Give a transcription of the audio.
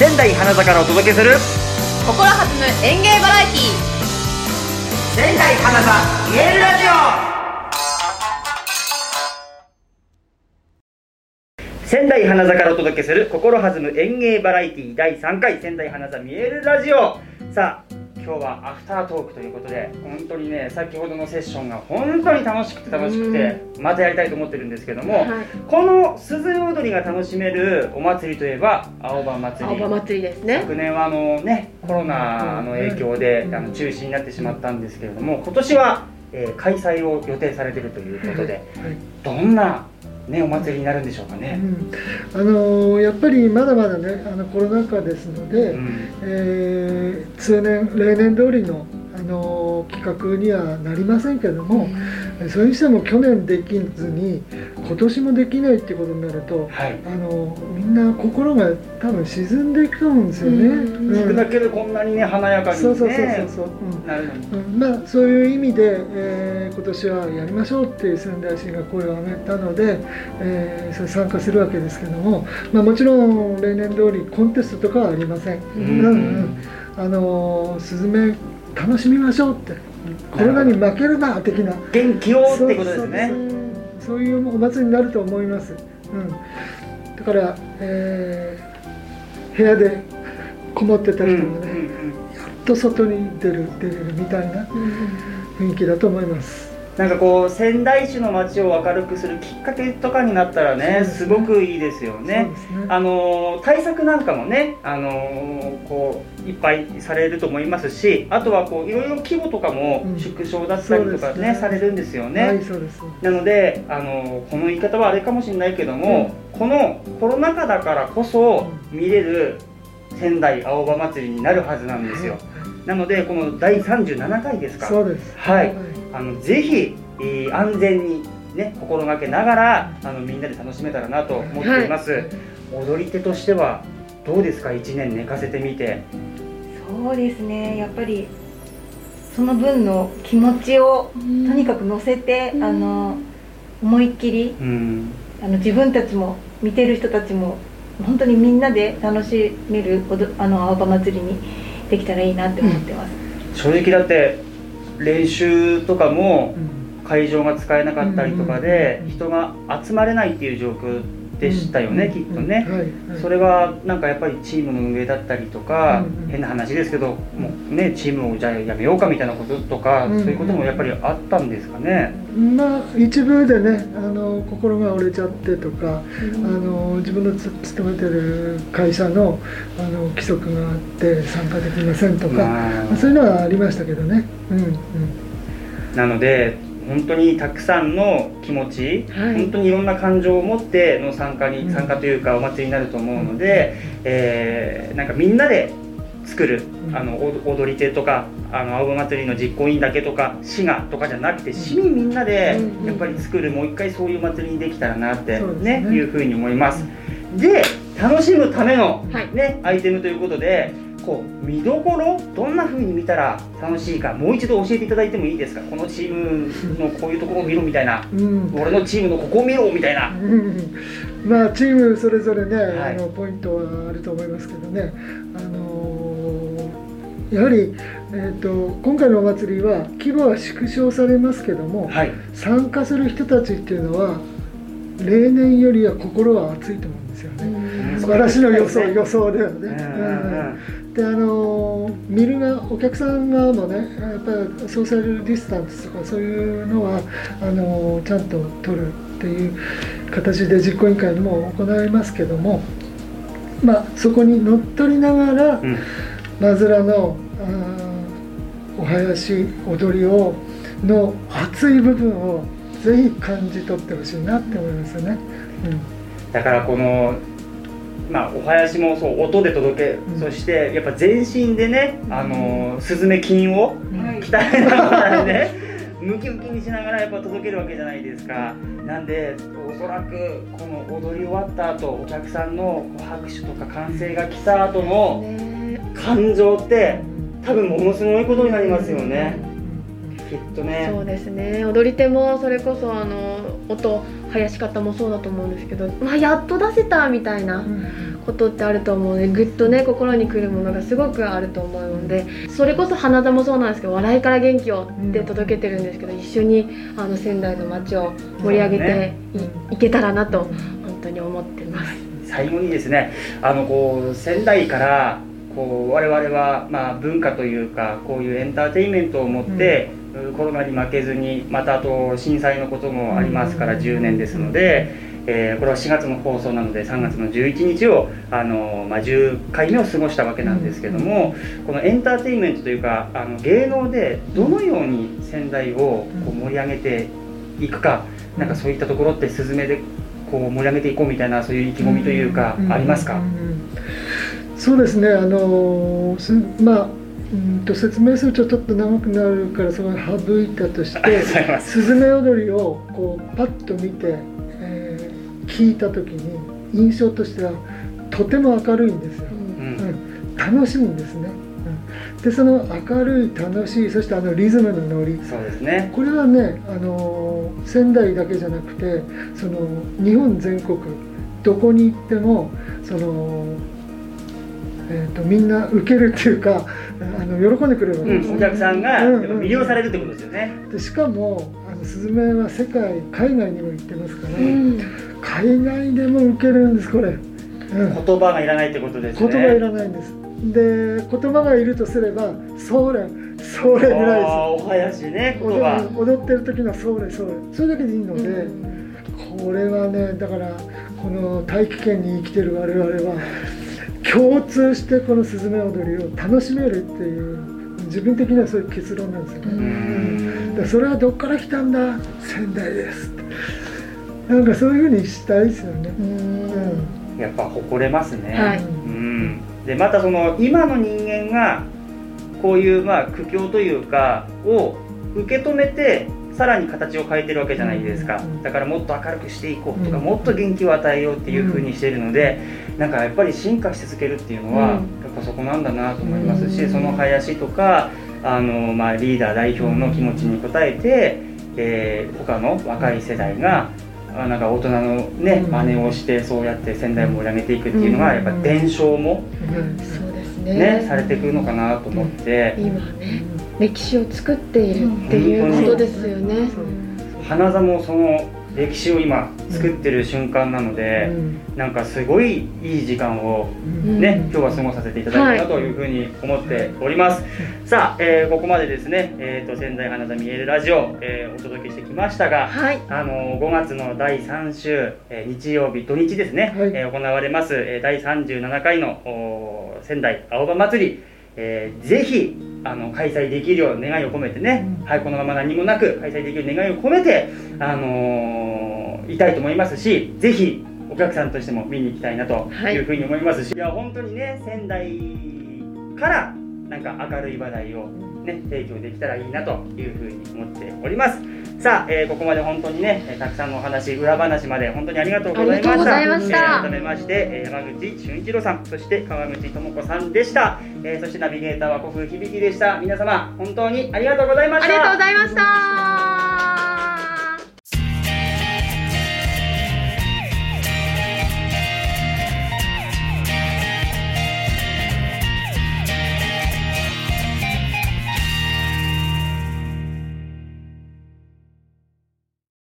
仙台花坂からお届けする心弾む演芸バラエティ仙台花座見えるラジオ。仙台花座からお届けする心弾む演芸バラエティ第3回仙台花座見えるラジオ。さあ今日はアフタートークということで本当にね先ほどのセッションが本当に楽しくて楽しくてまたやりたいと思ってるんですけども、はい。この鈴踊りが楽しめるお祭りといえば青葉祭り。青葉祭りですね。昨年はあのねコロナの影響であの中止になってしまったんですけれども今年は、えー開催を予定されているということでどんな、ね、お祭りになるんでしょうかね。うんあのーやっぱりまだまだねあのコロナ禍ですので、うんえー通年例年通りの、あのー企画にはなりませんけども、それにしても去年できずに今年もできないっていうことになると、はい。あのーみんな心が多分沈んでいくと思うんですよね。うん。聞くだけでこんなにね華やかにね。そうそうそうそうなるのに。うん。まあ、そういう意味で、えー今年はやりましょうっていう仙台市が声を上げたので、えーそれ参加するわけですけども、まあ、もちろん例年通りコンテストとかはありません。うん。うん。あのースズメ楽しみましょうって。コロナに負けるな的な。元気をってことですね。そうそういうお祭りになると思います。うん、だから、えー部屋でこもってたうん人もね、うんうんやっと外に出る出れるみたいな雰囲気だと思います。なんかこう仙台市の街を明るくするきっかけとかになったらねそうですごくいいですよね。ね。あのー対策なんかもね、あのーこういっぱいされると思いますしあとはこういろいろ規模とかもうん。縮小だったりとかね,、そうですね。されるんですよね、はい。なので、あのーこの言い方はあれかもしれないけども、このコロナ禍だからこそ見れる仙台青葉祭りになるはずなんですよ、なのでこの第37回ですか。そうです。はい。あのぜひ、えー安全にね心がけながらあのみんなで楽しめたらなと思っています、踊り手としてはどうですか？1年寝かせてみて。そうですね。やっぱりその分の気持ちをとにかく乗せて、うん。あの思いっきりうん。あの自分たちも見てる人たちも本当にみんなで楽しめるおどあの青葉祭りにできたらいいなって思ってます、正直だって練習とかもうん。会場が使えなかったりとかでうん。人が集まれないっていう状況でしたよね、うんきっとね、それはなんかやっぱりチームの運営だったりとか、うん変な話ですけどもうねチームをじゃあやめようかみたいなこととか、うん。そういうこともやっぱりあったんですかね？まあ一部でねあの心が折れちゃってとか、あの自分のつ勤めてる会社のあの規則があって参加できませんとか、まあ。そういうのはありましたけどね。うんうん。なので本当にたくさんの気持ち、はい。本当にいろんな感情を持っての参加に、うん。参加というかお祭りになると思うので、えーなんかみんなで作る、うん。あのお踊り手とかあの青葉祭りの実行委員だけとか滋賀とかじゃなくて市民みんなでうんやっぱり作るもう一回そういう祭りにできたらなって、ねね。いうふうに思います。で楽しむための、はい。ね、アイテムということでこう見どころどんな風に見たら楽しいかもう一度教えていただいてもいいですか？このチームのこういうところを見ろみたいな。うん。俺のチームのここを見ろみたいな。うん。まあチームそれぞれね、はい。あのポイントはあると思いますけどね、あのーやはり、えー、と今回のお祭りは規模は縮小されますけども、はい。参加する人たちっていうのは例年よりは心は熱いと思うんですよね。うん。私の予想予想ではね。うんうんうんであのー見るがお客さん側もねやっぱりソーシャルディスタンスとかそういうのはあのーちゃんと取るっていう形で実行委員会にも行いますけども、まあ、そこに乗っ取りながらうんマズラのお囃子踊りをの熱い部分をぜひ感じ取ってほしいなって思いますよね。だからこのまあお囃子もそう音で届け、ん。そしてやっぱ全身でねあのスズメ筋をはい。鍛えながらねムキムキにしながらやっぱ届けるわけじゃないですか。なんでおそらくこの踊り終わった後お客さんの拍手とか歓声が来た後のね。感情ってうん多分ものすごいことになりますよね。きっとね。そうですね。踊り手もそれこそあの音生やし方もそうだと思うん。ですけど、まあ、やっと出せたみたいなことってあると思うのでぐっとね心にくるものがすごくあると思うのでそれこそ花座もそうなんですけど笑いから元気をって届けてるんですけど一緒にあの仙台の街を盛り上げてい,、いけたらなと本当に思ってます。最後にですねあのこう仙台からこう我々はまあ文化というかこういうエンターテインメントを持って、コロナに負けずにまたあと震災のこともありますから10年ですので、えーこれは4月の放送なので3月の11日をあの、まあ、10回目を過ごしたわけなんですけどもこのエンターテインメントというかあの芸能でどのように仙台をこう盛り上げていくかなんかそういったところってスズメでこう盛り上げていこうみたいなそういう意気込みというかありますか、うんうんそうですね。あのすまあうんと説明するとちょっと長くなるからそれを省いたとしてす。スズメ踊りをこうパッと見て、えー聞いた時に印象としてはとても明るいんですよ、ううん。ん、楽しいんですね、うん、でその明るい楽しいそしてあのリズムのノリ。そうですね。これはね、あのー仙台だけじゃなくてその日本全国どこに行ってもその、えー、とみんな受けるっていうかあの喜んでくれるわけですうん、お客さんが魅了される、るってことですよね、でしかもあのスズメは世界海外にも行ってますから、うん。海外でも受けるんですこれ、うん、言葉がいらないってことですね。言葉いらないんです。で言葉がいるとすれば「それそれ」ぐらいです。お囃子ね言葉。踊踊ってる時のそれそれそれだけでいいので、これはねだからこの大気圏に生きてる我々は共通してこのスズメ踊りを楽しめるっていう自分的にはそういう結論なんですよね、ん。でそれはどっから来たんだ？仙台ですなんかそういうふうにしたいですよね、やっぱ誇れますね、はい。うん、でまたその今の人間がこういうまあ苦境というかを受け止めてさらに形を変えてるわけじゃないですか、うんだからもっと明るくしていこうとか、うん。もっと元気を与えようっていうふうにしてるので、なんかやっぱり進化し続けるっていうのは、うん。やっぱそこなんだなと思いますし、うん。その林とかあの、まあ、リーダー代表の気持ちに応えて、えー他の若い世代があなんか大人のねうん。真似をしてそうやって仙台を盛り上げていくっていうのがうん。やっぱ伝承もね。ねされてくるのかなと思って。今ね歴史を作っているっていうことですよね、花座もその歴史を今作ってる瞬間なのでなんかすごいいい時間をうん。ね、今日は過ごさせていただいたなというふうに思っております。さあ、えーここまでですね、えー、と仙台花座見えるラジオ、えーお届けしてきましたが、はい。あの5月の第3週、えー日曜日、土日ですね、はい。えー行われます、えー第37回の仙台青葉祭り、えーぜひあの開催できるよう願いを込めてね、うん。はい、このまま何もなく開催できる願いを込めて、あのーいたいと思いますし、ぜひお客さんとしても見に行きたいなとはい。いうふうに思いますし、い、や本当にね仙台からなんか明るい話題をね提供できたらいいなというふうに思っております。さあ、えーここまで本当にねえーたくさんのお話裏話まで本当にありがとうございました。ありがとうございましたえー改めまして、えー山口俊一郎さんそして川口智子さんでした。えーそしてナビゲーターは国響でした。皆様本当にありがとうございました。ありがとうございました